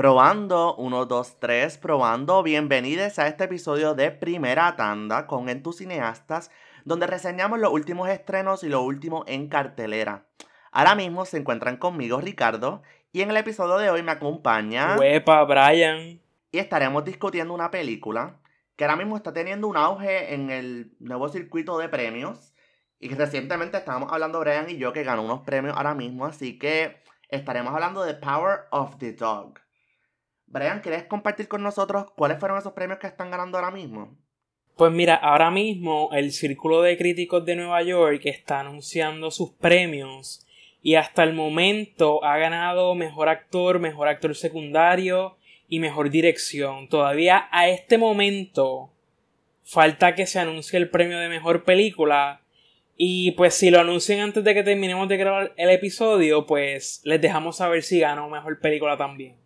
Probando, 1, 2, 3, probando. Bienvenidos a este episodio de Primera Tanda con Entucineastas, donde reseñamos los últimos estrenos y lo último en cartelera. Ahora mismo se encuentran conmigo Ricardo y en el episodio de hoy me acompaña... Huepa, Brian. Y estaremos discutiendo una película que ahora mismo está teniendo un auge en el nuevo circuito de premios. Y que recientemente estábamos hablando Brian y yo que ganó unos premios ahora mismo, así que estaremos hablando de Power of the Dog. Brian, ¿quieres compartir con nosotros cuáles fueron esos premios que están ganando ahora mismo? Pues mira, ahora mismo el Círculo de Críticos de Nueva York está anunciando sus premios y hasta el momento ha ganado mejor actor, mejor actor secundario y mejor dirección. Todavía a este momento falta que se anuncie el premio de mejor película. Y pues si lo anuncian antes de que terminemos de grabar el episodio, pues les dejamos saber si ganó mejor película también.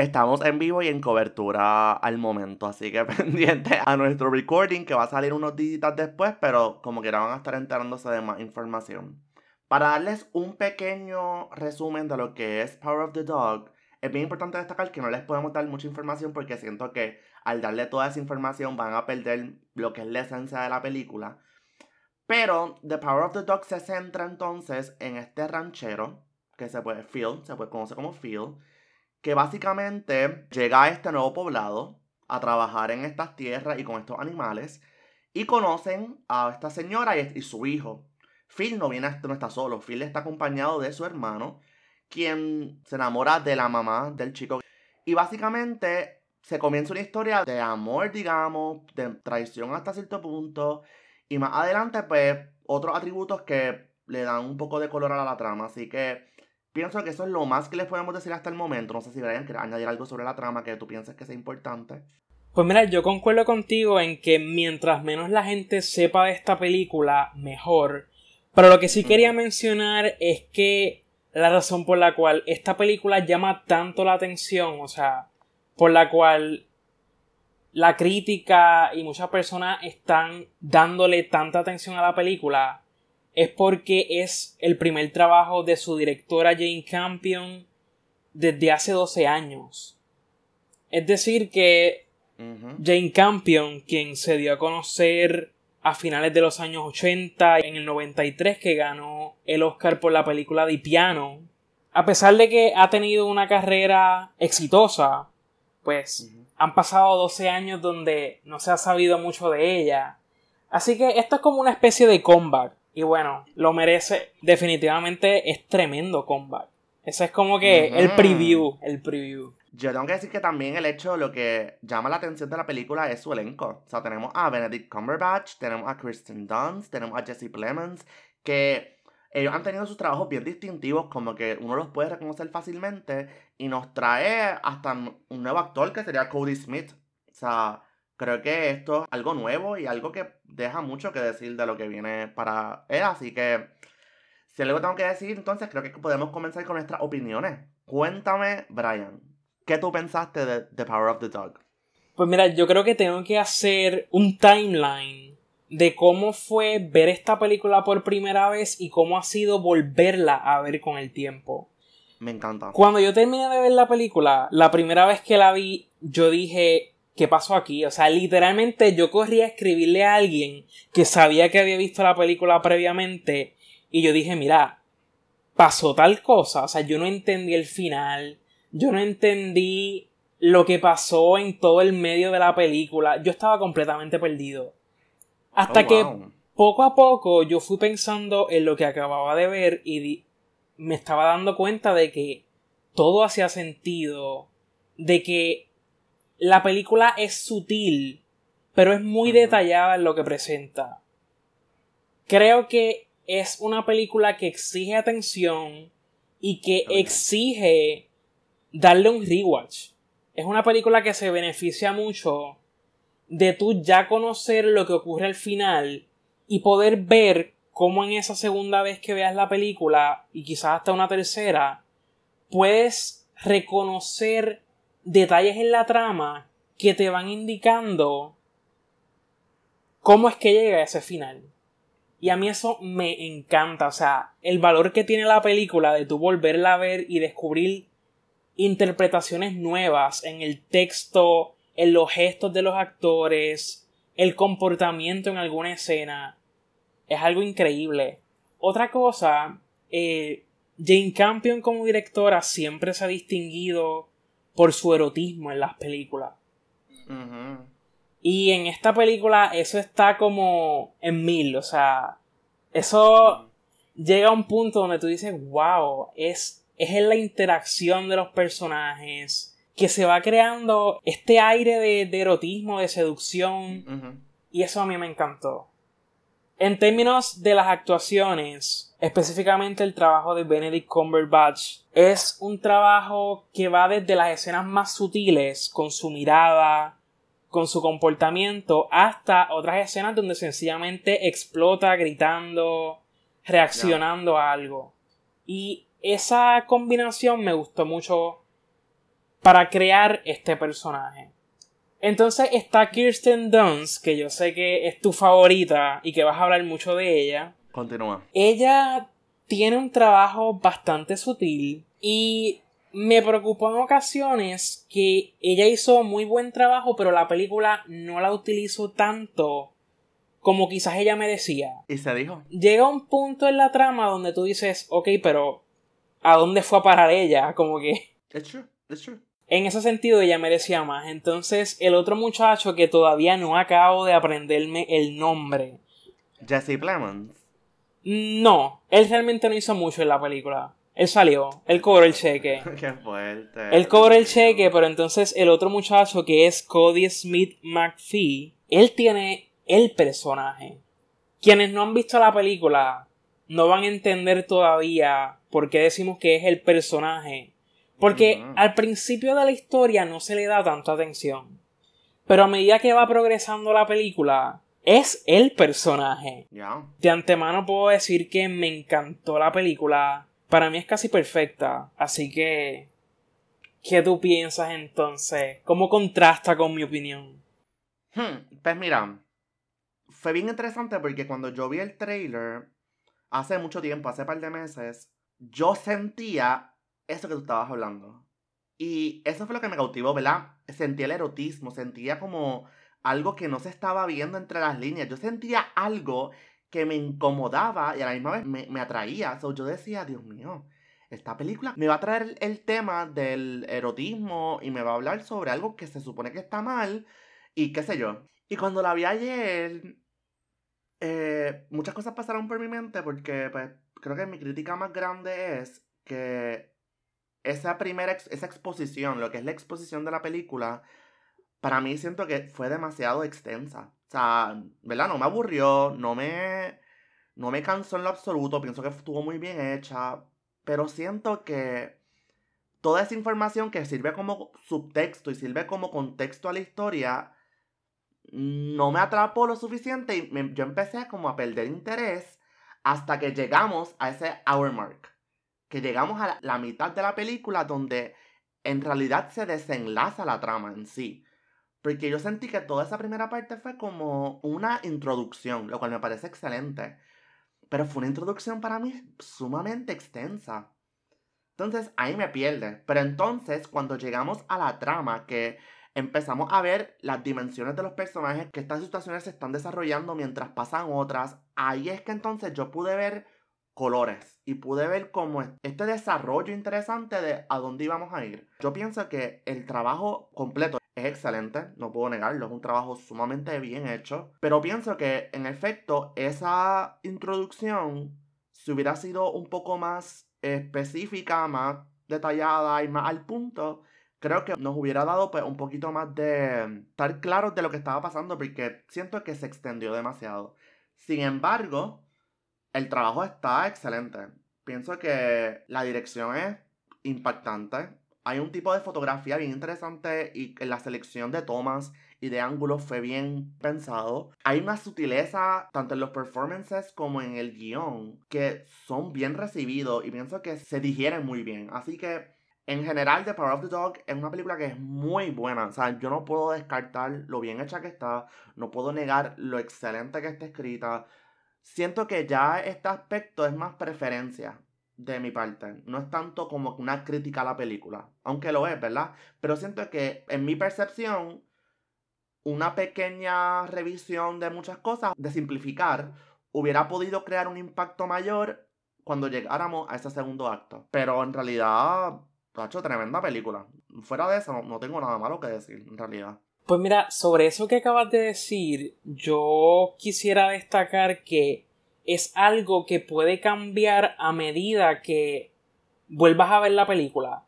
Estamos en vivo y en cobertura al momento, así que pendiente a nuestro recording que va a salir unos días después, pero como quiera van a estar enterándose de más información. Para darles un pequeño resumen de lo que es Power of the Dog, es bien importante destacar que no les podemos dar mucha información porque siento que al darle toda esa información van a perder lo que es la esencia de la película. Pero The Power of the Dog se centra entonces en este ranchero, que se puede Phil, se puede conocer como Phil, que básicamente llega a este nuevo poblado a trabajar en estas tierras y con estos animales y conocen a esta señora y, su hijo. Phil no viene, no está solo, Phil está acompañado de su hermano, quien se enamora de la mamá del chico. Y básicamente se comienza una historia de amor, digamos, de traición hasta cierto punto. Y más adelante, pues, otros atributos que le dan un poco de color a la trama. Así que Pienso que eso es lo más que les podemos decir hasta el momento. No sé si Brian quiere añadir algo sobre la trama que tú pienses que sea importante. Pues mira, yo concuerdo contigo en que mientras menos la gente sepa de esta película, mejor. Pero lo que sí quería mencionar es que la razón por la cual esta película llama tanto la atención, o sea, por la cual la crítica y muchas personas están dándole tanta atención a la película, es porque es el primer trabajo de su directora Jane Campion desde hace 12 años. Es decir, que Jane Campion, quien se dio a conocer a finales de los años 80, en el 93 que ganó el Oscar por la película de piano, a pesar de que ha tenido una carrera exitosa, pues han pasado 12 años donde no se ha sabido mucho de ella. Así que esto es como una especie de comeback. Y bueno, lo merece. Definitivamente es tremendo comeback. Ese es como que el preview, el preview. Yo tengo que decir que también el hecho, lo que llama la atención de la película es su elenco. O sea, tenemos a Benedict Cumberbatch, tenemos a Kristen Dunst, tenemos a Jesse Plemons, que ellos han tenido sus trabajos bien distintivos, como que uno los puede reconocer fácilmente, y nos trae hasta un nuevo actor que sería Cody Smith. O sea, creo que esto es algo nuevo y algo que deja mucho que decir de lo que viene para él. Así que, si algo tengo que decir, entonces creo que podemos comenzar con nuestras opiniones. Cuéntame, Brian, ¿qué tú pensaste de The Power of the Dog? Pues mira, yo creo que tengo que hacer un timeline de cómo fue ver esta película por primera vez y cómo ha sido volverla a ver con el tiempo. Me encanta. Cuando yo terminé de ver la película, la primera vez que la vi, yo dije, ¿qué pasó aquí? O sea, literalmente yo corrí a escribirle a alguien que sabía que había visto la película previamente y yo dije, mira, pasó tal cosa, o sea, yo no entendí el final, yo no entendí lo que pasó en todo el medio de la película, yo estaba completamente perdido. Hasta oh, que poco a poco yo fui pensando en lo que acababa de ver y me estaba dando cuenta de que todo hacía sentido, de que la película es sutil, pero es muy detallada en lo que presenta. Creo que es una película que exige atención y que exige darle un rewatch. Es una película que se beneficia mucho de tú ya conocer lo que ocurre al final y poder ver cómo en esa segunda vez que veas la película y quizás hasta una tercera puedes reconocer detalles en la trama que te van indicando cómo es que llega a ese final. Y a mí eso me encanta, o sea, el valor que tiene la película de tú volverla a ver y descubrir interpretaciones nuevas en el texto, en los gestos de los actores, el comportamiento en alguna escena. Es algo increíble. Otra cosa, eh, Jane Campion como directora siempre se ha distinguido por su erotismo en las películas. Y en esta película eso está como en mil, o sea, eso llega a un punto donde tú dices, wow, es, es en la interacción de los personajes que se va creando este aire de, erotismo, de seducción, y eso a mí me encantó. En términos de las actuaciones, específicamente el trabajo de Benedict Cumberbatch, es un trabajo que va desde las escenas más sutiles, con su mirada, con su comportamiento, hasta otras escenas donde sencillamente explota gritando, reaccionando a algo. Y esa combinación me gustó mucho para crear este personaje. Entonces está Kirsten Dunst, que yo sé que es tu favorita y que vas a hablar mucho de ella. Continúa. Ella tiene un trabajo bastante sutil y me preocupó en ocasiones que ella hizo muy buen trabajo, pero la película no la utilizó tanto como quizás ella merecía. Y se dijo. Llega un punto en la trama donde tú dices, ok, pero ¿a dónde fue a parar ella? Como que... It's true, it's true. En ese sentido ella merecía más. Entonces el otro muchacho que todavía no acabo de aprenderme el nombre. Jesse Plemons. No, él realmente no hizo mucho en la película. Él salió, él cobró el cheque. Qué fuerte. Él cobró el cheque, pero entonces el otro muchacho que es Cody Smith McPhee, él tiene el personaje. Quienes no han visto la película no van a entender todavía por qué decimos que es el personaje porque al principio de la historia no se le da tanta atención. Pero a medida que va progresando la película, es el personaje. De antemano puedo decir que me encantó la película. Para mí es casi perfecta. Así que. ¿Qué tú piensas entonces? ¿Cómo contrasta con mi opinión? Hmm, pues mira, fue bien interesante porque cuando yo vi el trailer hace mucho tiempo, hace un par de meses, yo sentía eso que tú estabas hablando. Y eso fue lo que me cautivó, ¿verdad? Sentía el erotismo, sentía como algo que no se estaba viendo entre las líneas. Yo sentía algo que me incomodaba y a la misma vez me, atraía. So, yo decía, Dios mío, esta película me va a traer el, tema del erotismo y me va a hablar sobre algo que se supone que está mal y qué sé yo. Y cuando la vi ayer, eh, muchas cosas pasaron por mi mente porque pues, creo que mi crítica más grande es que esa primera esa exposición, lo que es la exposición de la película, para mí siento que fue demasiado extensa. O sea, ¿verdad? No me aburrió, no me, no me cansó en lo absoluto, pienso que estuvo muy bien hecha, pero siento que toda esa información que sirve como subtexto y sirve como contexto a la historia, no me atrapó lo suficiente y yo empecé como a perder interés hasta que llegamos a ese hour mark que llegamos a la mitad de la película donde en realidad se desenlaza la trama en sí. Porque yo sentí que toda esa primera parte fue como una introducción, lo cual me parece excelente. Pero fue una introducción para mí sumamente extensa. Entonces ahí me pierde. Pero entonces cuando llegamos a la trama, que empezamos a ver las dimensiones de los personajes, que estas situaciones se están desarrollando mientras pasan otras, ahí es que entonces yo pude ver colores y pude ver como este desarrollo interesante de a dónde íbamos a ir. Yo pienso que el trabajo completo es excelente, no puedo negarlo, es un trabajo sumamente bien hecho, pero pienso que en efecto esa introducción si hubiera sido un poco más específica, más detallada y más al punto, creo que nos hubiera dado pues, un poquito más de estar claros de lo que estaba pasando porque siento que se extendió demasiado. Sin embargo, el trabajo está excelente. Pienso que la dirección es impactante. Hay un tipo de fotografía bien interesante y la selección de tomas y de ángulos fue bien pensado. Hay una sutileza tanto en los performances como en el guion que son bien recibidos y pienso que se digieren muy bien. Así que en general The Power of the Dog es una película que es muy buena. O sea, yo no puedo descartar lo bien hecha que está, no puedo negar lo excelente que está escrita siento que ya este aspecto es más preferencia. de mi parte. No es tanto como una crítica a la película, aunque lo es, ¿verdad? Pero siento que en mi percepción, una pequeña revisión de muchas cosas, de simplificar, hubiera podido crear un impacto mayor cuando llegáramos a ese segundo acto. Pero en realidad, ha hecho tremenda película. Fuera de eso, no, tengo nada malo que decir, en realidad. Pues mira, sobre eso que acabas de decir, yo quisiera destacar que es algo que puede cambiar a medida que vuelvas a ver la película.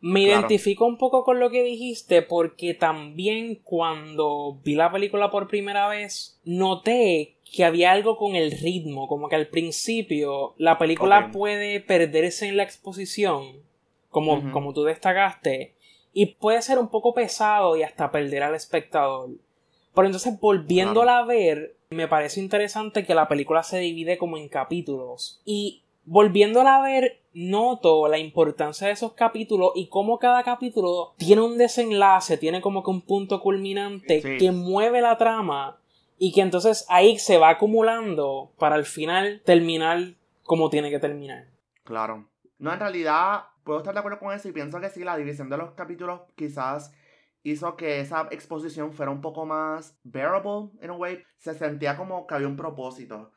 Me identifico un poco con lo que dijiste porque también cuando vi la película por primera vez noté que había algo con el ritmo, como que al principio la película puede perderse en la exposición, como, como tú destacaste, y puede ser un poco pesado y hasta perder al espectador. Pero entonces volviéndola a ver, me parece interesante que la película se divide como en capítulos. Y volviéndola a ver, noto la importancia de esos capítulos y cómo cada capítulo tiene un desenlace, tiene como que un punto culminante que mueve la trama y que entonces ahí se va acumulando para al final terminar como tiene que terminar. Claro. No, en realidad puedo estar de acuerdo con eso y pienso que sí, la división de los capítulos quizás hizo que esa exposición fuera un poco más bearable, in a way. Se sentía como que había un propósito.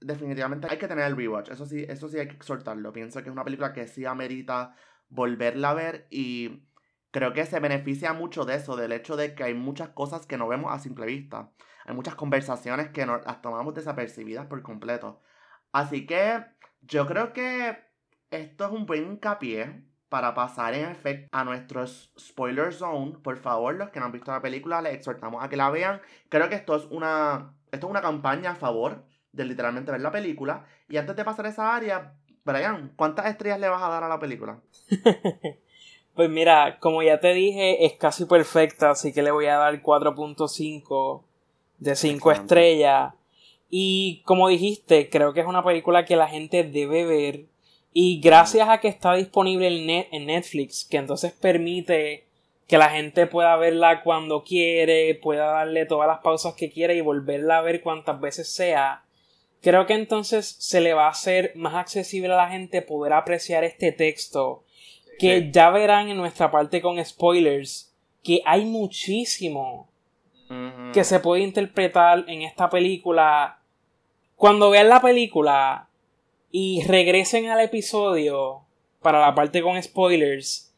Definitivamente hay que tener el rewatch, eso sí, eso sí hay que exhortarlo. Pienso que es una película que sí amerita volverla a ver y creo que se beneficia mucho de eso, del hecho de que hay muchas cosas que no vemos a simple vista. Hay muchas conversaciones que nos, las tomamos desapercibidas por completo. Así que yo creo que esto es un buen hincapié para pasar en efecto a nuestro spoiler zone. Por favor, los que no han visto la película, les exhortamos a que la vean. Creo que esto es una, esto es una campaña a favor de literalmente ver la película. Y antes de pasar a esa área, Brian, ¿cuántas estrellas le vas a dar a la película? pues mira, como ya te dije, es casi perfecta, así que le voy a dar 4.5 de 5 estrellas. Y como dijiste, creo que es una película que la gente debe ver y gracias a que está disponible en, Netflix, que entonces permite que la gente pueda verla cuando quiere, pueda darle todas las pausas que quiere y volverla a ver cuantas veces sea, creo que entonces se le va a hacer más accesible a la gente poder apreciar este texto, que ya verán en nuestra parte con spoilers, que hay muchísimo que se puede interpretar en esta película. Cuando vean la película, y regresen al episodio para la parte con spoilers,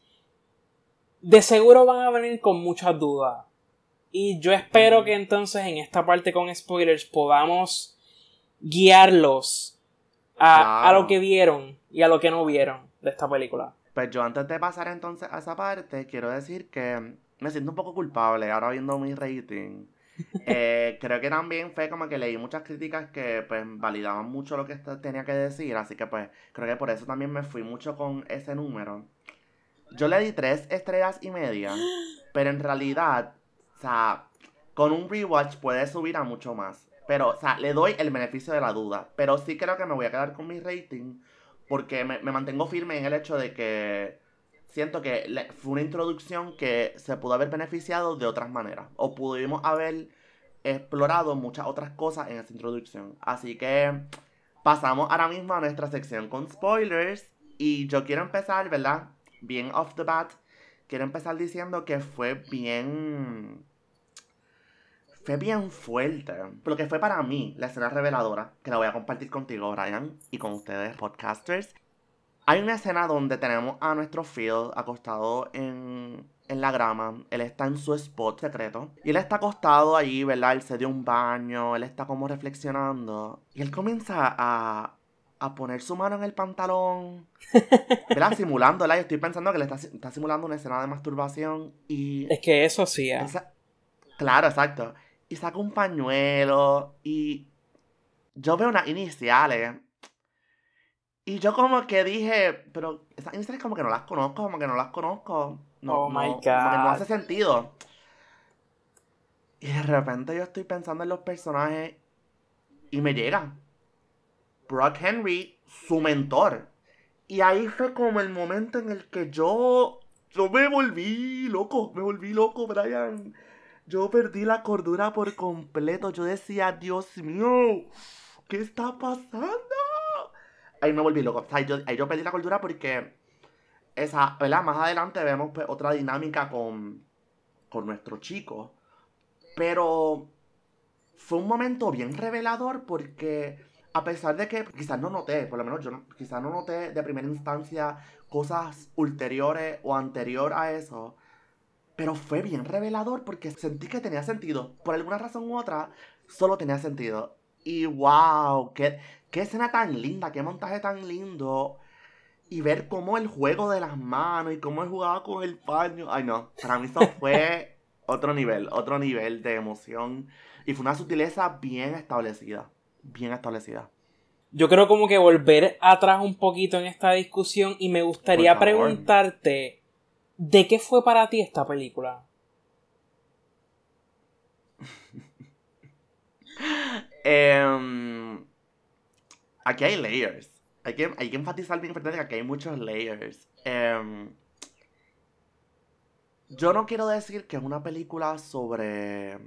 de seguro van a venir con muchas dudas. Y yo espero que entonces en esta parte con spoilers podamos guiarlos a, a, lo que vieron y a lo que no vieron de esta película. Pues yo antes de pasar entonces a esa parte, quiero decir que me siento un poco culpable ahora viendo mi rating. Eh, creo que también fue como que leí muchas críticas que pues validaban mucho lo que tenía que decir, así que pues creo que por eso también me fui mucho con ese número. Yo le di tres estrellas y media, pero en realidad, o sea, con un rewatch puede subir a mucho más. Pero, o sea, le doy el beneficio de la duda, pero sí creo que me voy a quedar con mi rating porque me, me mantengo firme en el hecho de que siento que fue una introducción que se pudo haber beneficiado de otras maneras. O pudimos haber explorado muchas otras cosas en esa introducción. Así que pasamos ahora mismo a nuestra sección con spoilers. Y yo quiero empezar, ¿verdad? Bien off the bat. Quiero empezar diciendo que fue bien. Fue bien fuerte. Lo que fue para mí la escena reveladora, que la voy a compartir contigo, Brian, y con ustedes, podcasters. Hay una escena donde tenemos a nuestro Phil acostado en, la grama. Él está en su spot secreto. Y él está acostado ahí, ¿verdad? Él se dio un baño, él está como reflexionando. Y él comienza a, a poner su mano en el pantalón, ¿verdad? Simulándola. Yo estoy pensando que le está, simulando una escena de masturbación y... Es que eso sí, ¿eh? Claro, exacto. Y saca un pañuelo y... Yo veo unas iniciales y yo como que dije, pero esas iniciales como que no las conozco, como que no las conozco. No, oh my God. Como que no hace sentido. Y de repente yo estoy pensando en los personajes y me llega. Brock Henry, su mentor. Y ahí fue como el momento en el que yo. Yo me volví loco, me volví loco, Brian. Yo perdí la cordura por completo. Yo decía, Dios mío, ¿qué está pasando? Ahí me volví loco. O sea, ahí yo perdí la cordura porque esa, ¿verdad? Más adelante vemos pues, otra dinámica con, con nuestro chico. Pero fue un momento bien revelador porque a pesar de que quizás no noté, por lo menos yo quizás no noté de primera instancia cosas ulteriores o anterior a eso, pero fue bien revelador porque sentí que tenía sentido. Por alguna razón u otra, solo tenía sentido. Y wow, qué, qué escena tan linda, qué montaje tan lindo. Y ver cómo el juego de las manos y cómo él jugaba con el paño. Ay no, para mí eso fue otro nivel, otro nivel de emoción. Y fue una sutileza bien establecida, bien establecida. Yo creo como que volver atrás un poquito en esta discusión y me gustaría preguntarte ¿De qué fue para ti esta película? Em, aquí hay layers. Hay que, hay que enfatizar bien importante que aquí hay muchos layers. Em, yo no quiero decir que es una película sobre...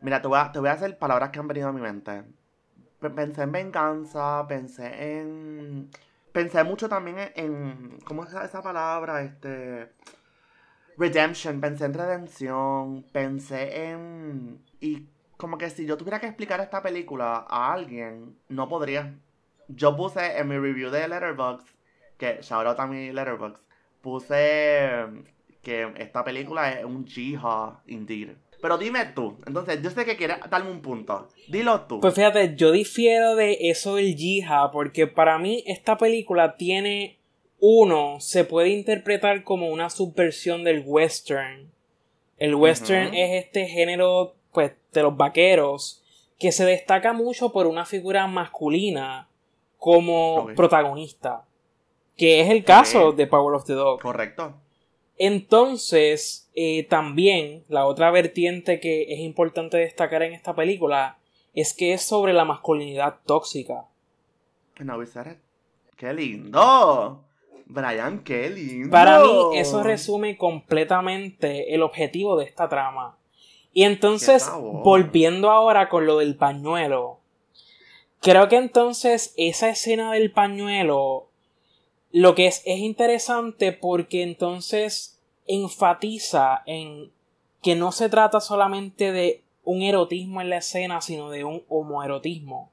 Mira, te voy, a, te voy a hacer palabras que han venido a mi mente. Pensé en venganza, pensé en pensé mucho también en, ¿cómo es esa palabra? Este, redemption, pensé en redención, pensé en, como que si yo tuviera que explicar esta película a alguien, no podría. Yo puse en mi review de Letterboxd, que shout out a mi Letterboxd, puse que esta película es un jihad indeed. Pero dime tú. Entonces, yo sé que quieres darme un punto. Dilo tú. Pues fíjate, yo difiero de eso del Jihad, porque para mí esta película tiene. Uno, se puede interpretar como una subversión del western. El western es este género, pues, de los vaqueros, que se destaca mucho por una figura masculina como protagonista. Que es el caso de Power of the Dog. Correcto. Entonces, eh, también la otra vertiente que es importante destacar en esta película es que es sobre la masculinidad tóxica. No, ¡Qué lindo! Brian, qué lindo. Para mí, eso resume completamente el objetivo de esta trama. Y entonces, volviendo ahora con lo del pañuelo, creo que entonces esa escena del pañuelo lo que es, es interesante porque entonces enfatiza en que no se trata solamente de un erotismo en la escena, sino de un homoerotismo.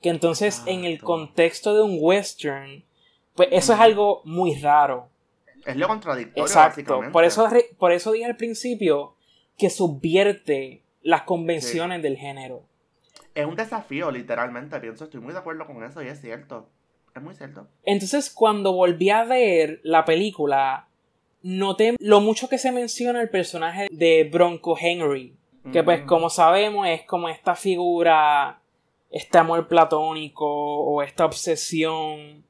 Que entonces en el contexto de un western, pues eso es algo muy raro. Es lo contradictorio. Exacto. Por eso, por eso dije al principio que subvierte las convenciones del género. Es un desafío, literalmente. Pienso, estoy muy de acuerdo con eso y es cierto muy cierto. Entonces, cuando volví a ver la película, noté lo mucho que se menciona el personaje de Bronco Henry. Que pues, como sabemos, es como esta figura, este amor platónico o esta obsesión.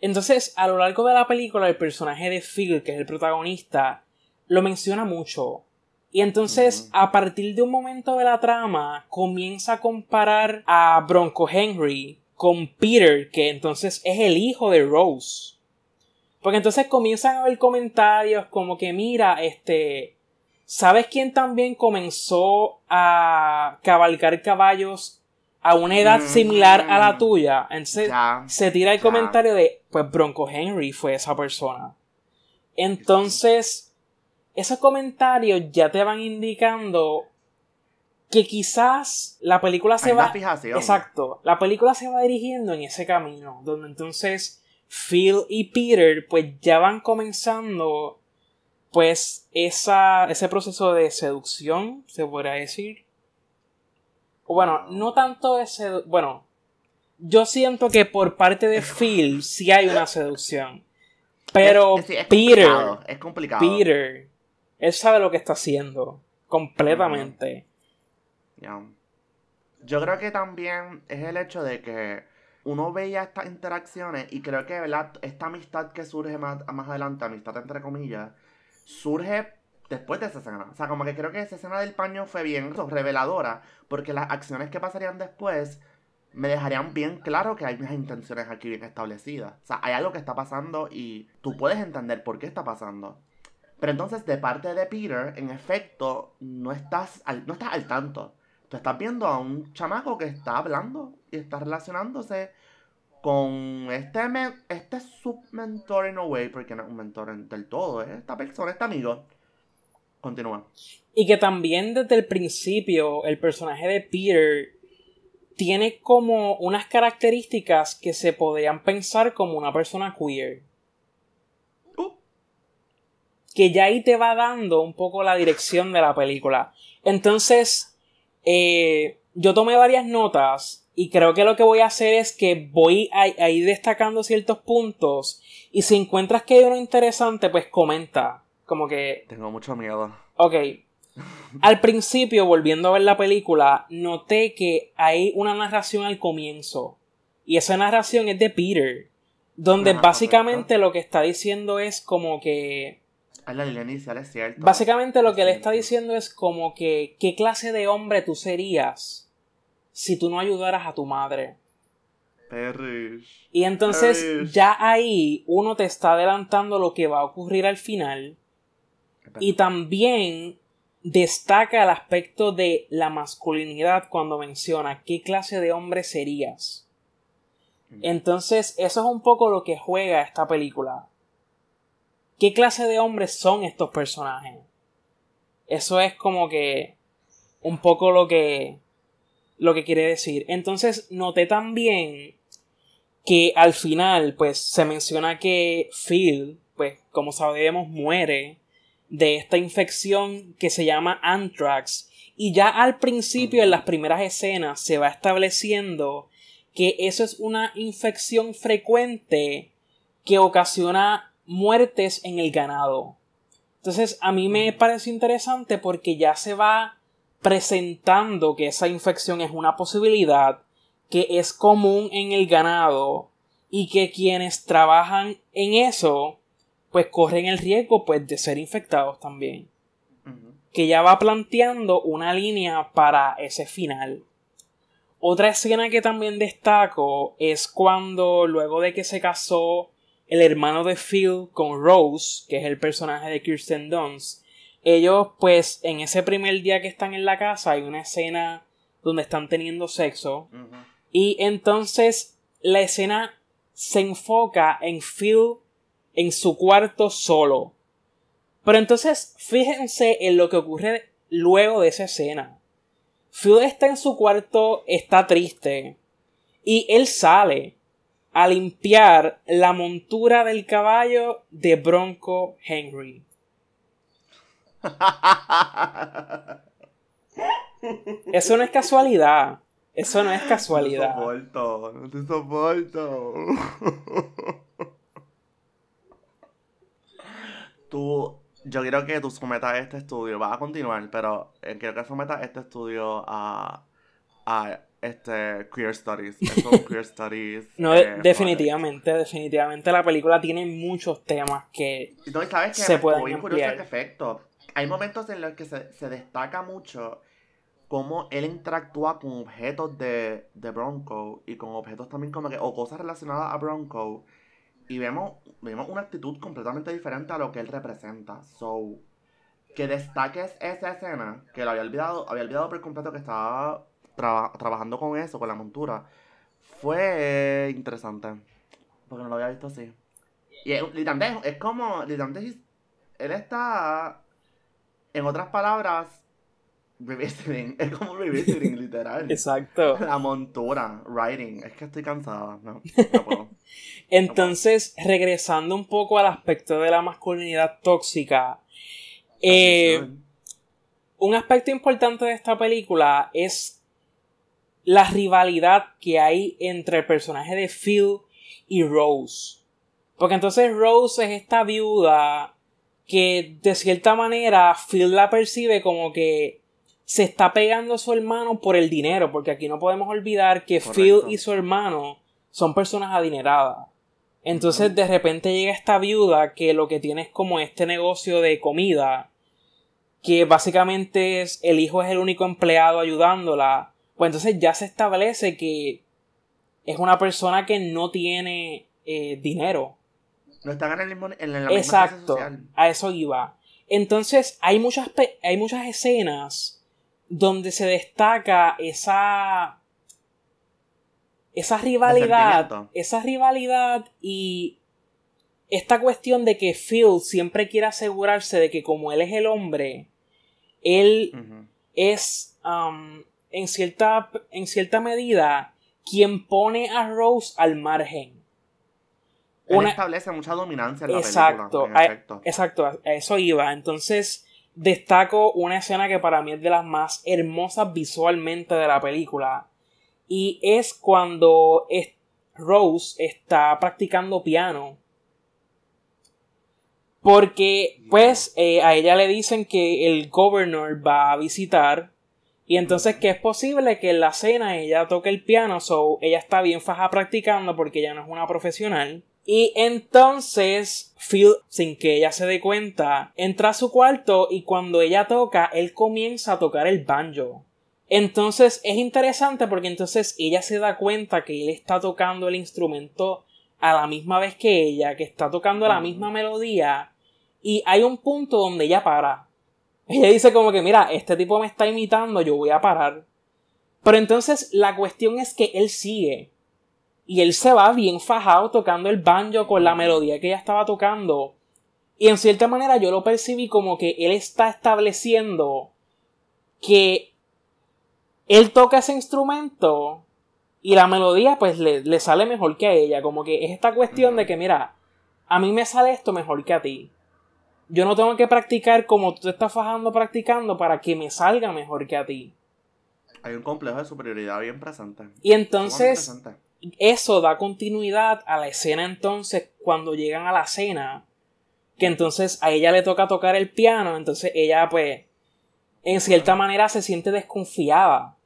Entonces, a lo largo de la película, el personaje de Phil, que es el protagonista, lo menciona mucho. Y entonces, a partir de un momento de la trama, comienza a comparar a Bronco Henry con Peter, que entonces es el hijo de Rose. Porque entonces comienzan a haber comentarios como que, mira, este, ¿sabes quién también comenzó a cabalgar caballos a una edad mm. similar a la tuya? Entonces se tira el comentario de, pues Bronco Henry fue esa persona. Entonces, esos comentarios ya te van indicando que quizás la película se va exacto. La película se va dirigiendo en ese camino donde entonces Phil y Peter pues ya van comenzando pues esa, ese proceso de seducción se podría decir. O bueno no tanto de seducción bueno yo siento que por parte de Phil sí hay una seducción. Pero Peter es complicado. Peter él sabe lo que está haciendo completamente yo creo que también es el hecho de que uno veía estas interacciones y creo que esta amistad que surge más, más adelante, amistad entre comillas, surge después de esa escena. O sea, como que creo que esa escena del paño fue bien reveladora, porque las acciones que pasarían después me dejarían bien claro que hay unas intenciones aquí bien establecidas. O sea, hay algo que está pasando y tú puedes entender por qué está pasando. Pero entonces, de parte de Peter, en efecto, no estás no estás al tanto. Tú estás viendo a un chamaco que está hablando y está relacionándose con este, este submentor in a way, porque no es un mentor en- del todo, es esta persona, este amigo. Continúa. Y que también desde el principio el personaje de Peter tiene como unas características que se podrían pensar como una persona queer. Que ya ahí te va dando un poco la dirección de la película. Entonces, eh, yo tomé varias notas y creo que lo que voy a hacer es que voy a, a ir destacando ciertos puntos y si encuentras que hay uno interesante, pues comenta. Como que tengo mucho miedo. Ok. Al principio, volviendo a ver la película, noté que hay una narración al comienzo. Y esa narración es de Peter. Donde Ajá, básicamente lo que está diciendo es como que. Básicamente lo que le Es está diciendo es como que. ¿Qué clase de hombre tú serías si tú no ayudaras a tu madre? Perish. Y entonces Perish. ya ahí uno te está adelantando lo que va a ocurrir al final. Y también destaca el aspecto de la masculinidad cuando menciona qué clase de hombre serías. Entonces, eso es un poco lo que juega esta película. ¿Qué clase de hombres son estos personajes? Eso es como que un poco lo que lo que quiere decir. Entonces, noté también que al final, pues, se menciona que Phil, pues, como sabemos, muere de esta infección que se llama anthrax. Y ya al principio, en las primeras escenas, se va estableciendo que eso es una infección frecuente que ocasiona muertes en el ganado. Entonces, a mí me parece interesante porque ya se va presentando que esa infección es una posibilidad, que es común en el ganado y que quienes trabajan en eso pues corren el riesgo pues de ser infectados también. Que ya va planteando una línea para ese final. Otra escena que también destaco es cuando luego de que se casó el hermano de Phil con Rose, que es el personaje de Kirsten Dunst, ellos pues en ese primer día que están en la casa hay una escena donde están teniendo sexo y entonces la escena se enfoca en Phil en su cuarto solo. Pero entonces fíjense en lo que ocurre luego de esa escena. Phil está en su cuarto, está triste. Y él sale a limpiar la montura del caballo de Bronco Henry. Eso no es casualidad. Eso no es casualidad. No soporto, no te soporto. tú, yo quiero que tú sometas este estudio, vas a continuar, pero eh, quiero que sometas este estudio a, a este Queer Studies. Queer Studies. No, eh, definitivamente, definitivamente la película tiene muchos temas que No, sabes que se pueden curioso ampliar. este efecto. Hay momentos en los que se, se destaca mucho cómo él interactúa con objetos de, de Bronco y con objetos también como que, o cosas relacionadas a Bronco. Y vemos, vemos una actitud completamente diferente a lo que él representa. So, que destaques esa escena, que lo había olvidado, había olvidado por completo que estaba traba- trabajando con eso, con la montura, fue interesante. Porque no lo había visto así. Y es, literalmente es, como, literalmente es- él está, en otras palabras, revisiting, es como revisiting, literal. Exacto. La montura, writing, es que estoy cansada, no, no puedo. Entonces, regresando un poco al aspecto de la masculinidad tóxica, eh, un aspecto importante de esta película es la rivalidad que hay entre el personaje de Phil y Rose. Porque entonces Rose es esta viuda que de cierta manera Phil la percibe como que se está pegando a su hermano por el dinero, porque aquí no podemos olvidar que Correcto. Phil y su hermano son personas adineradas. Entonces de repente llega esta viuda que lo que tiene es como este negocio de comida, que básicamente es el hijo es el único empleado ayudándola. Pues entonces ya se establece que es una persona que no tiene eh, dinero. No están en, el mismo, en la misma Exacto, social. a eso iba. Entonces hay muchas, hay muchas escenas donde se destaca esa esa rivalidad, esa rivalidad y esta cuestión de que Phil siempre quiere asegurarse de que como él es el hombre, él es um, en, cierta, en cierta medida quien pone a Rose al margen. Él establece mucha dominancia en la exacto, película. exacto, a eso iba. Entonces, destaco una escena que para mí es de las más hermosas visualmente de la película. Y es cuando Rose está practicando piano. Porque, pues, eh, a ella le dicen que el governor va a visitar. Y entonces que es posible que en la cena ella toque el piano. So, ella está bien faja practicando porque ella no es una profesional. Y entonces Phil, sin que ella se dé cuenta, entra a su cuarto y cuando ella toca, él comienza a tocar el banjo. Entonces es interesante porque entonces ella se da cuenta que él está tocando el instrumento a la misma vez que ella, que está tocando la misma melodía y hay un punto donde ella para. Ella dice como que mira, este tipo me está imitando, yo voy a parar. Pero entonces la cuestión es que él sigue. Y él se va bien fajado tocando el banjo con la melodía que ella estaba tocando. Y en cierta manera yo lo percibí como que él está estableciendo que él toca ese instrumento y la melodía pues le, le, sale mejor que a ella. Como que es esta cuestión de que mira, a mí me sale esto mejor que a ti. Yo no tengo que practicar como tú te estás fajando practicando para que me salga mejor que a ti. Hay un complejo de superioridad bien presente. Y entonces, eso da continuidad a la escena entonces cuando llegan a la cena que entonces a ella le toca tocar el piano entonces ella pues en cierta manera se siente desconfiada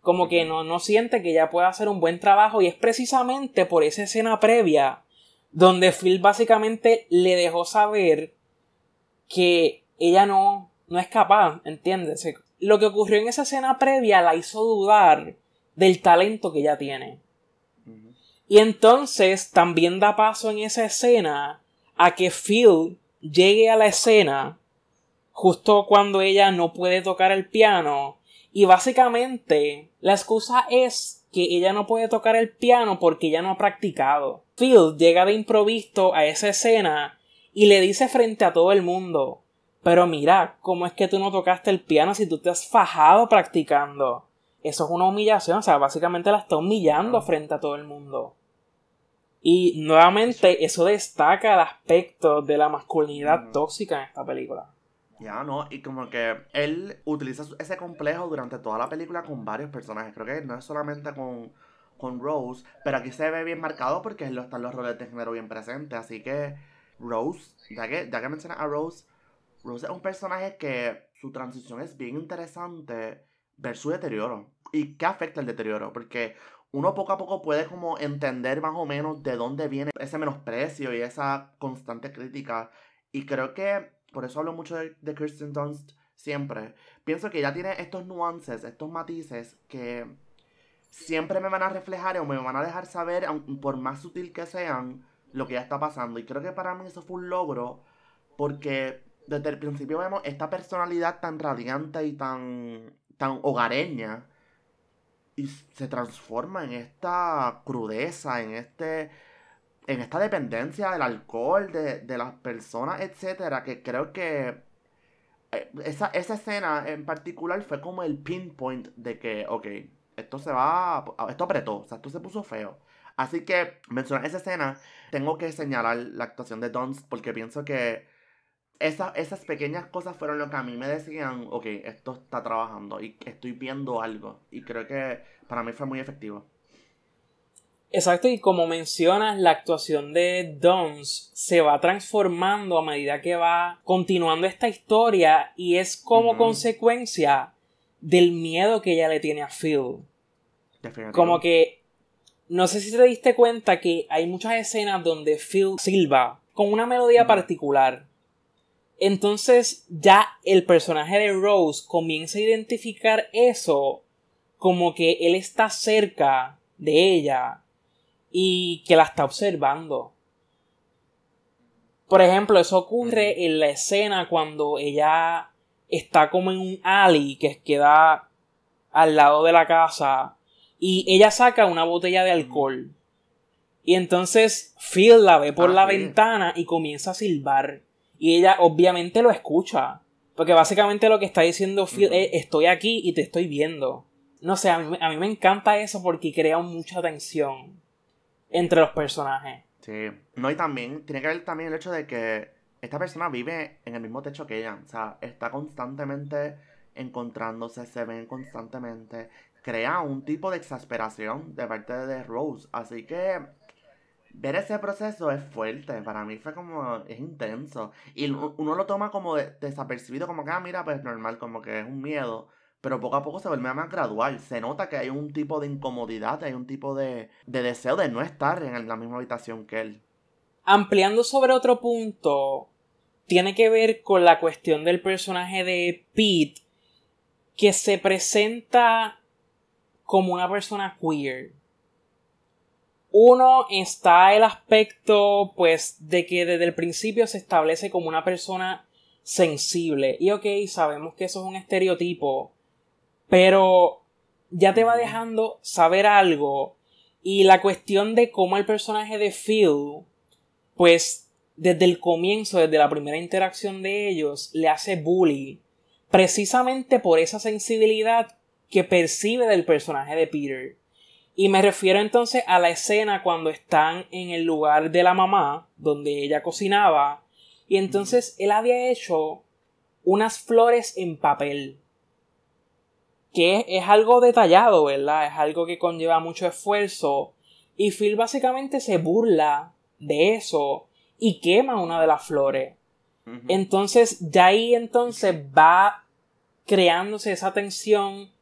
como que no, no siente que ella pueda hacer un buen trabajo y es precisamente por esa escena previa donde Phil básicamente le dejó saber que ella no, no es capaz, ¿entiendes? Lo que ocurrió en esa escena previa la hizo dudar del talento que ella tiene. Y entonces también da paso en esa escena a que Phil llegue a la escena justo cuando ella no puede tocar el piano y básicamente la excusa es que ella no puede tocar el piano porque ella no ha practicado. Phil llega de improviso a esa escena y le dice frente a todo el mundo pero mira, ¿cómo es que tú no tocaste el piano si tú te has fajado practicando? Eso es una humillación, o sea, básicamente la está humillando frente a todo el mundo. Y nuevamente eso destaca el aspecto de la masculinidad tóxica en esta película. Ya, ¿no? Y como que él utiliza ese complejo durante toda la película con varios personajes. Creo que no es solamente con, con Rose, pero aquí se ve bien marcado porque están los roles de género bien presentes. Así que Rose, ya que, ya que menciona a Rose, Rose es un personaje que su transición es bien interesante ver su deterioro. ¿Y qué afecta el deterioro? Porque uno poco a poco puede como entender más o menos de dónde viene ese menosprecio y esa constante crítica. Y creo que por eso hablo mucho de, de Kirsten Dunst siempre. Pienso que ella tiene estos nuances, estos matices que siempre me van a reflejar o me van a dejar saber, por más sutil que sean, lo que ya está pasando. Y creo que para mí eso fue un logro porque desde el principio vemos esta personalidad tan radiante y tan, tan hogareña y se transforma en esta crudeza, en este en esta dependencia del alcohol, de, las personas, etcétera, que creo que eh, esa, esa escena en particular fue como el pinpoint de que, ok, esto se va, esto apretó, o sea, esto se puso feo. Así que, mencionar esa escena, tengo que señalar la actuación de Dons porque pienso que esas pequeñas cosas fueron lo que a mí me decían, ok, esto está trabajando y estoy viendo algo. Y creo que para mí fue muy efectivo. Exacto, y como mencionas, la actuación de Dons se va transformando a medida que va continuando esta historia y es como consecuencia del miedo que ella le tiene a Phil. Como que, no sé si te diste cuenta que hay muchas escenas donde Phil silba con una melodía particular entonces ya el personaje de Rose comienza a identificar eso como que él está cerca de ella y que la está observando. Por ejemplo, eso ocurre en la escena cuando ella está como en un alley que queda al lado de la casa y ella saca una botella de alcohol. Y entonces Phil la ve por Ah, la ventana y comienza a silbar. Y ella obviamente lo escucha. Porque básicamente lo que está diciendo Phil es estoy aquí y te estoy viendo. No sé, a mí, a mí me encanta eso porque crea mucha tensión entre los personajes. Sí. No, y también tiene que ver también el hecho de que esta persona vive en el mismo techo que ella. O sea, está constantemente encontrándose, se ven constantemente. Crea un tipo de exasperación de parte de Rose. Así que ver ese proceso es fuerte. Para mí fue como, es intenso. Y uno lo toma como de- desapercibido, como que, ah, mira, pues normal, como que es un miedo. Pero poco a poco se vuelve más gradual. Se nota que hay un tipo de incomodidad, hay un tipo de, de deseo de no estar en la misma habitación que él. Ampliando sobre otro punto, tiene que ver con la cuestión del personaje de Pete, que se presenta como una persona queer. Uno está el aspecto, pues, de que desde el principio se establece como una persona sensible. Y ok, sabemos que eso es un estereotipo, pero ya te va dejando saber algo. Y la cuestión de cómo el personaje de Phil, pues, desde el comienzo, desde la primera interacción de ellos, le hace bully. Precisamente por esa sensibilidad que percibe del personaje de Peter. Y me refiero entonces a la escena cuando están en el lugar de la mamá, donde ella cocinaba, y entonces él había hecho unas flores en papel. Que es, es algo detallado, ¿verdad? Es algo que conlleva mucho esfuerzo. Y Phil básicamente se burla de eso y quema una de las flores. Entonces, ya ahí entonces va creándose esa tensión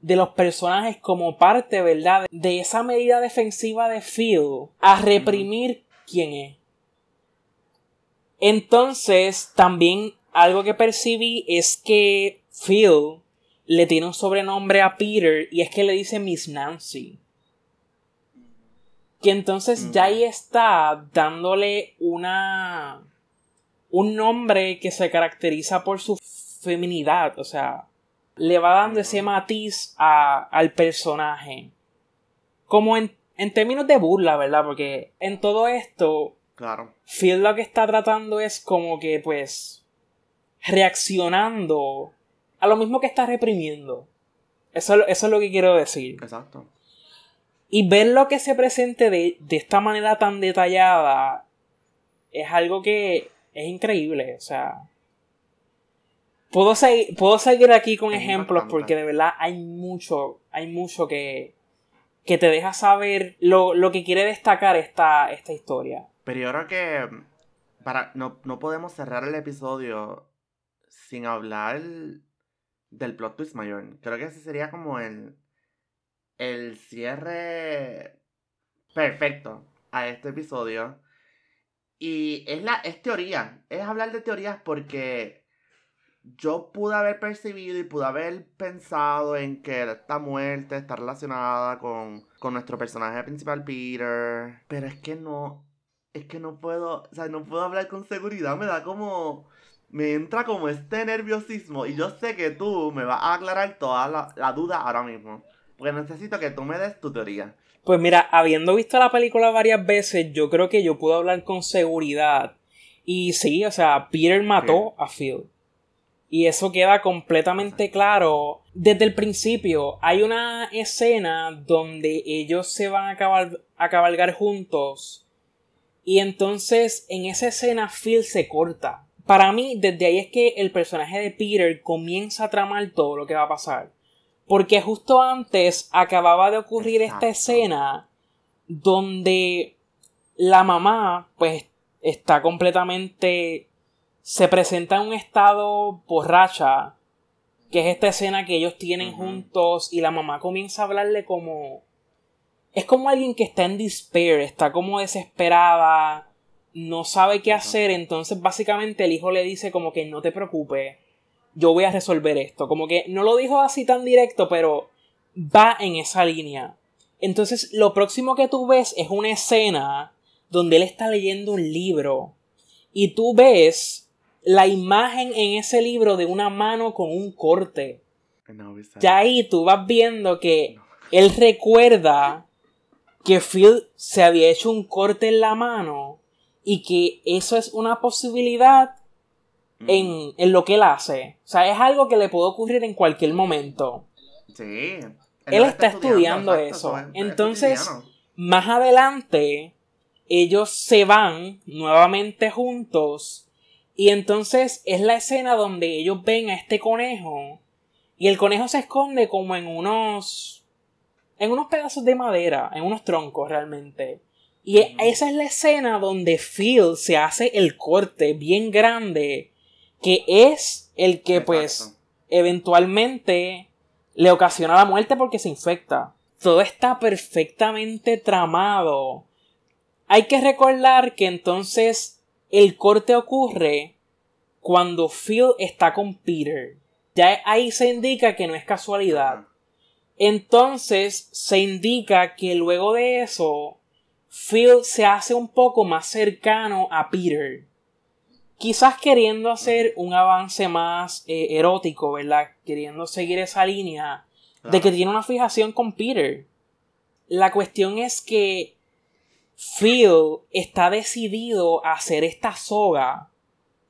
de los personajes como parte, ¿verdad? De esa medida defensiva de Phil a reprimir quién es. Entonces, también algo que percibí es que Phil le tiene un sobrenombre a Peter y es que le dice Miss Nancy. Que entonces ya ahí está dándole una un nombre que se caracteriza por su feminidad, o sea, le va dando ese matiz a- al personaje. Como en, en términos de burla, ¿verdad? Porque en todo esto, Claro. Phil lo que está tratando es como que, pues, reaccionando a lo mismo que está reprimiendo. Eso, es lo- eso es lo que quiero decir. Exacto. Y ver lo que se presente de, de esta manera tan detallada es algo que es increíble. O sea, puedo, segui- puedo seguir aquí con Es ejemplos impactante. porque de verdad hay mucho, hay mucho que, que te deja saber lo, lo que quiere destacar esta, esta historia. Pero yo creo que para, no, no podemos cerrar el episodio sin hablar del plot twist mayor. Creo que ese sería como el, el cierre perfecto a este episodio. Y es, la, es teoría, es hablar de teorías porque yo pude haber percibido y pude haber pensado en que esta muerte está relacionada con, con nuestro personaje principal, Peter. Pero es que no, es que no puedo, o sea, no puedo hablar con seguridad, me da como, me entra como este nerviosismo y yo sé que tú me vas a aclarar toda la, la duda ahora mismo. Porque necesito que tú me des tu teoría. Pues mira, habiendo visto la película varias veces, yo creo que yo puedo hablar con seguridad. Y sí, o sea, Peter mató a Phil. Y eso queda completamente claro. Desde el principio, hay una escena donde ellos se van a, cabal- a cabalgar juntos. Y entonces, en esa escena, Phil se corta. Para mí, desde ahí es que el personaje de Peter comienza a tramar todo lo que va a pasar. Porque justo antes acababa de ocurrir esta escena donde la mamá, pues, está completamente. Se presenta en un estado borracha. Que es esta escena que ellos tienen juntos. Y la mamá comienza a hablarle como. Es como alguien que está en despair, está como desesperada, no sabe qué hacer. Entonces, básicamente, el hijo le dice como que no te preocupes, yo voy a resolver esto. Como que no lo dijo así tan directo, pero va en esa línea. Entonces, lo próximo que tú ves es una escena donde él está leyendo un libro y tú ves la imagen en ese libro de una mano con un corte. Ya ahí tú vas viendo que él recuerda que Phil se había hecho un corte en la mano y que eso es una posibilidad en, en, lo que él hace. O sea, es algo que le puede ocurrir en cualquier momento. Sí. Él, está, estudiando, eso. Entonces, más adelante, ellos se van nuevamente juntos. Y entonces es la escena donde ellos ven a este conejo. Y el conejo se esconde como en unos. en unos pedazos de madera, en unos troncos realmente. Y esa es la escena donde Phil se hace el corte bien grande. Que es el que, pues, eventualmente le ocasiona la muerte porque se infecta. Todo está perfectamente tramado. Hay que recordar que entonces el corte ocurre cuando Phil está con Peter. Ya ahí se indica que no es casualidad. Entonces se indica que luego de eso Phil se hace un poco más cercano a Peter. Quizás queriendo hacer un avance más eh, erótico, ¿verdad? Queriendo seguir esa línea de que tiene una fijación con Peter. La cuestión es que Phil está decidido a hacer esta soga,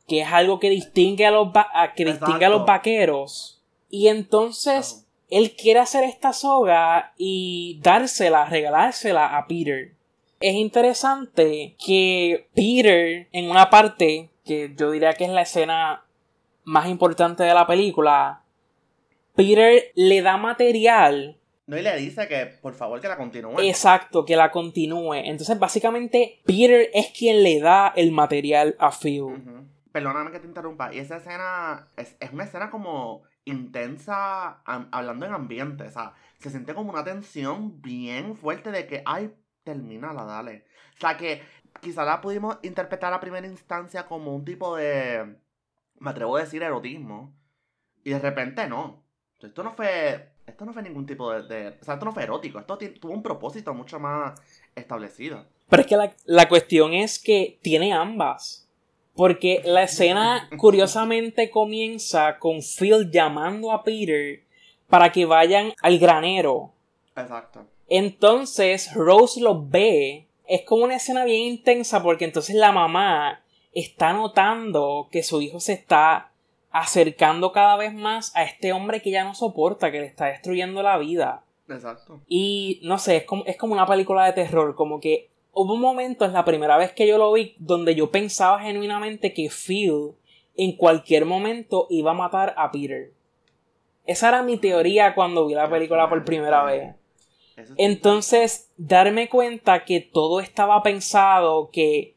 que es algo que distingue a los, que distingue a los vaqueros. Y entonces él quiere hacer esta soga y dársela, regalársela a Peter. Es interesante que Peter, en una parte, que yo diría que es la escena más importante de la película, Peter le da material. No, y le dice que por favor que la continúe. Exacto, que la continúe. Entonces, básicamente, Peter es quien le da el material a Phil. Perdóname que te interrumpa. Y esa escena es, es una escena como intensa, hablando en ambiente. O sea, se siente como una tensión bien fuerte de que, ay, termínala, dale. O sea que quizá la pudimos interpretar a primera instancia como un tipo de, me atrevo a decir, erotismo. Y de repente no. Esto no fue, esto no fue ningún tipo de, o sea, esto no fue erótico. Esto tuvo un propósito mucho más establecido. Pero es que la, la cuestión es que tiene ambas. Porque la escena curiosamente comienza con Phil llamando a Peter para que vayan al granero. Exacto. Entonces Rose lo ve. Es como una escena bien intensa porque entonces la mamá está notando que su hijo se está acercando cada vez más a este hombre que ya no soporta, que le está destruyendo la vida. Exacto. Y no sé, es como, es como una película de terror, como que hubo un momento, es la primera vez que yo lo vi, donde yo pensaba genuinamente que Phil en cualquier momento iba a matar a Peter. Esa era mi teoría cuando vi la película por primera vez. Entonces, darme cuenta que todo estaba pensado, que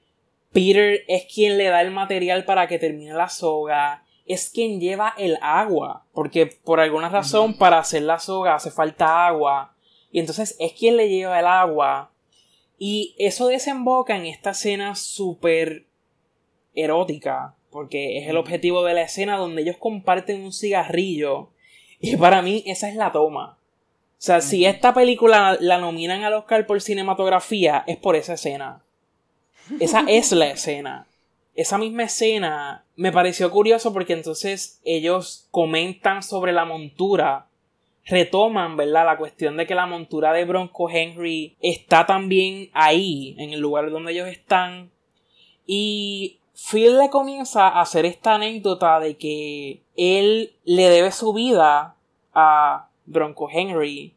Peter es quien le da el material para que termine la soga, es quien lleva el agua, porque por alguna razón para hacer la soga hace falta agua, y entonces es quien le lleva el agua, y eso desemboca en esta escena súper erótica, porque es el objetivo de la escena donde ellos comparten un cigarrillo, y para mí esa es la toma. O sea, si esta película la nominan al Oscar por cinematografía, es por esa escena. Esa es la escena. Esa misma escena me pareció curioso porque entonces ellos comentan sobre la montura. Retoman, ¿verdad? La cuestión de que la montura de Bronco Henry está también ahí, en el lugar donde ellos están. Y Phil le comienza a hacer esta anécdota de que él le debe su vida a Bronco Henry.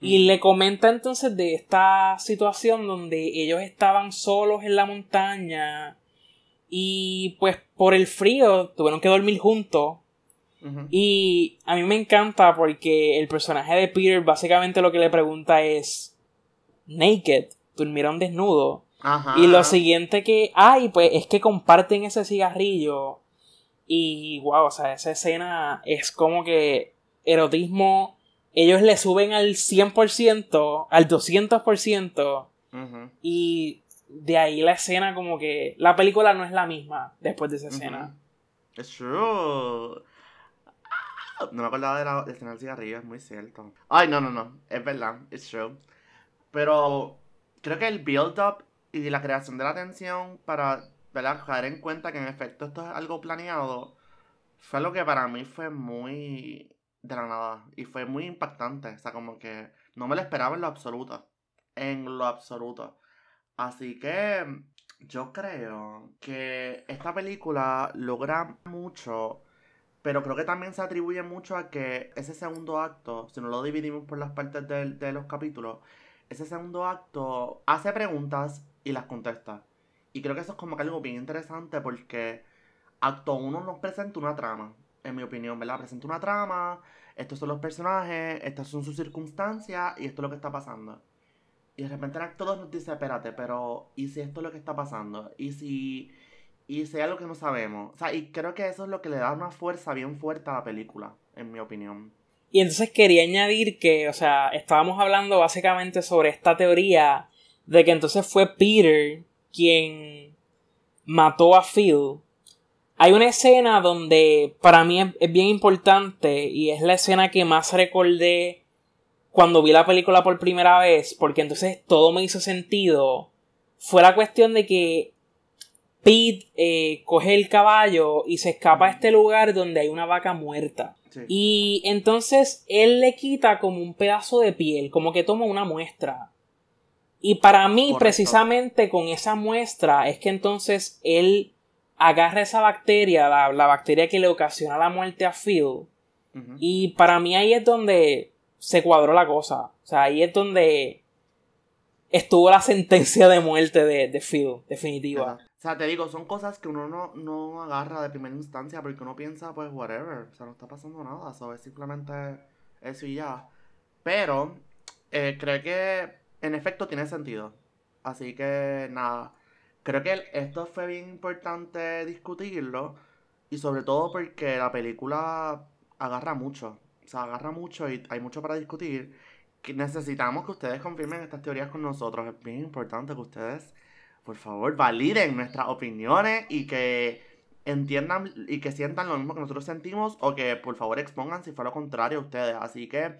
Y le comenta entonces de esta situación donde ellos estaban solos en la montaña y pues por el frío tuvieron que dormir juntos. Y a mí me encanta porque el personaje de Peter básicamente lo que le pregunta es naked, durmieron desnudo. Y lo siguiente que hay pues es que comparten ese cigarrillo. Y wow, o sea, esa escena es como que erotismo ellos le suben al 100%, al 200%, y de ahí la escena como que la película no es la misma después de esa escena. Es true. Ah, no me acordaba de la escena del cigarrillo, es muy cierto. Ay, no, no, no, es verdad, es true. Pero creo que el build-up y la creación de la tensión para ¿verdad? caer en cuenta que en efecto esto es algo planeado fue lo que para mí fue muy de la nada. Y fue muy impactante. O sea, como que No me lo esperaba en lo absoluto. En lo absoluto. Así que yo creo que esta película logra mucho, pero creo que también se atribuye mucho a que ese segundo acto, si no lo dividimos por las partes de, los capítulos, ese segundo acto hace preguntas y las contesta. Y creo que eso es como que algo bien interesante porque acto 1 nos presenta una trama, en mi opinión, ¿verdad? Presenta una trama, estos son los personajes, estas son sus circunstancias y esto es lo que está pasando. Y de repente 2 nos dice, espérate, pero ¿y si esto es lo que está pasando? ¿Y si, y si hay algo que no sabemos? O sea, y creo que eso es lo que le da una fuerza bien fuerte a la película, en mi opinión. Y entonces quería añadir que, o sea, estábamos hablando básicamente sobre esta teoría de que entonces fue Peter quien mató a Phil. Hay una escena donde para mí es, bien importante y es la escena que más recordé cuando vi la película por primera vez, porque entonces todo me hizo sentido. Fue la cuestión de que Pete eh, coge el caballo y se escapa a este lugar donde hay una vaca muerta. Y entonces él le quita como un pedazo de piel, como que toma una muestra. Y para mí, precisamente con esa muestra, es que entonces él agarra esa bacteria, la, bacteria que le ocasiona la muerte a Phil. Y para mí ahí es donde se cuadró la cosa. O sea, ahí es donde estuvo la sentencia de muerte de, de Phil, definitiva. O sea, te digo, son cosas que uno no, no agarra de primera instancia porque uno piensa, pues, whatever. O sea, no está pasando nada. O es simplemente eso y ya. Pero, eh, creo que en efecto tiene sentido. Así que nada, creo que esto fue bien importante discutirlo y sobre todo porque la película agarra mucho. O sea, agarra mucho y hay mucho para discutir. Que necesitamos que ustedes confirmen estas teorías con nosotros. Es bien importante que ustedes, por favor, validen nuestras opiniones y que entiendan y que sientan lo mismo que nosotros sentimos o que por favor expongan si fue lo contrario a ustedes. Así que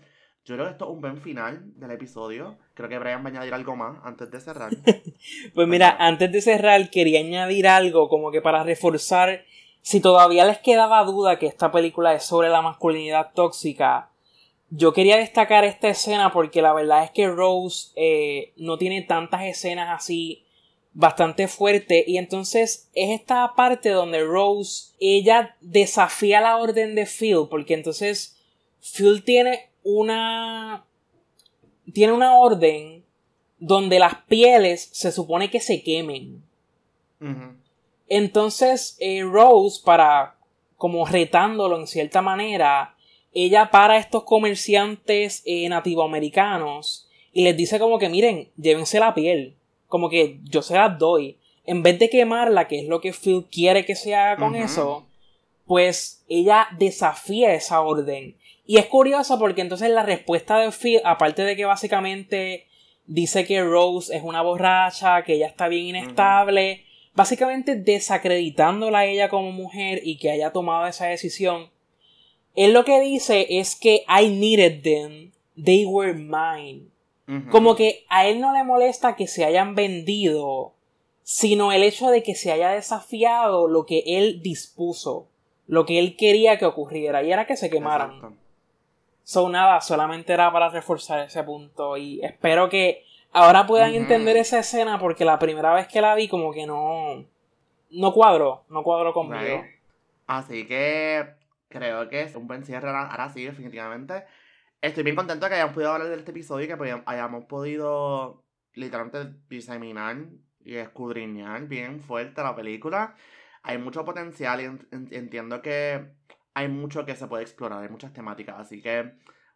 yo creo que esto es un buen final del episodio. Creo que Brian va a añadir algo más antes de cerrar. pues mira, antes de cerrar quería añadir algo como que para reforzar si todavía les quedaba duda que esta película es sobre la masculinidad tóxica. Yo quería destacar esta escena porque la verdad es que Rose eh, no tiene tantas escenas así bastante fuerte y entonces es esta parte donde Rose ella desafía la orden de Phil porque entonces Phil tiene una. Tiene una orden donde las pieles se supone que se quemen. Entonces, eh, Rose, para. como retándolo en cierta manera, ella para a estos comerciantes eh, nativoamericanos y les dice como que miren, llévense la piel. Como que yo se las doy. En vez de quemarla, que es lo que Phil quiere que se haga con eso, pues ella desafía esa orden. Y es curioso porque entonces la respuesta de Phil, aparte de que básicamente dice que Rose es una borracha, que ella está bien inestable, básicamente desacreditándola a ella como mujer y que haya tomado esa decisión, él lo que dice es que I needed them, they were mine. Como que a él no le molesta que se hayan vendido, sino el hecho de que se haya desafiado lo que él dispuso, lo que él quería que ocurriera, y era que se quemaran. So nada, solamente era para reforzar ese punto y espero que ahora puedan entender esa escena porque la primera vez que la vi como que no no cuadró, no cuadró conmigo. Así que creo que es un buen cierre ahora sí, definitivamente. Estoy bien contento de que hayamos podido hablar de este episodio y que hayamos podido literalmente diseminar y escudriñar bien fuerte la película. Hay mucho potencial y entiendo que hay mucho que se puede explorar, hay muchas temáticas, así que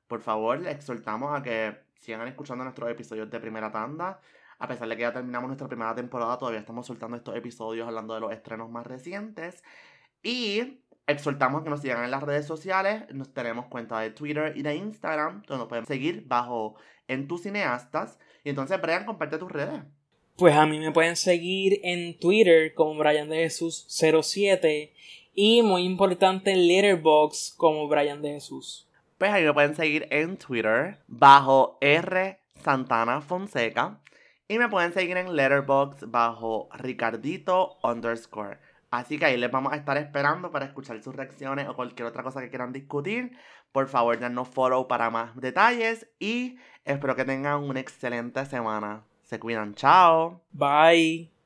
por favor exhortamos a que sigan escuchando nuestros episodios de primera tanda. A pesar de que ya terminamos nuestra primera temporada, todavía estamos soltando estos episodios hablando de los estrenos más recientes. Y exhortamos a que nos sigan en las redes sociales. Nos tenemos cuenta de Twitter y de Instagram, donde nos pueden seguir bajo En tus cineastas. Y entonces, Brian, comparte tus redes. Pues a mí me pueden seguir en Twitter como Brian de Jesús 07 y muy importante en Letterboxd como Brian de Jesús. Pues ahí me pueden seguir en Twitter bajo R Santana Fonseca. Y me pueden seguir en Letterboxd bajo Ricardito underscore. Así que ahí les vamos a estar esperando para escuchar sus reacciones o cualquier otra cosa que quieran discutir. Por favor, danos follow para más detalles y espero que tengan una excelente semana. Se cuidan, chao. Bye.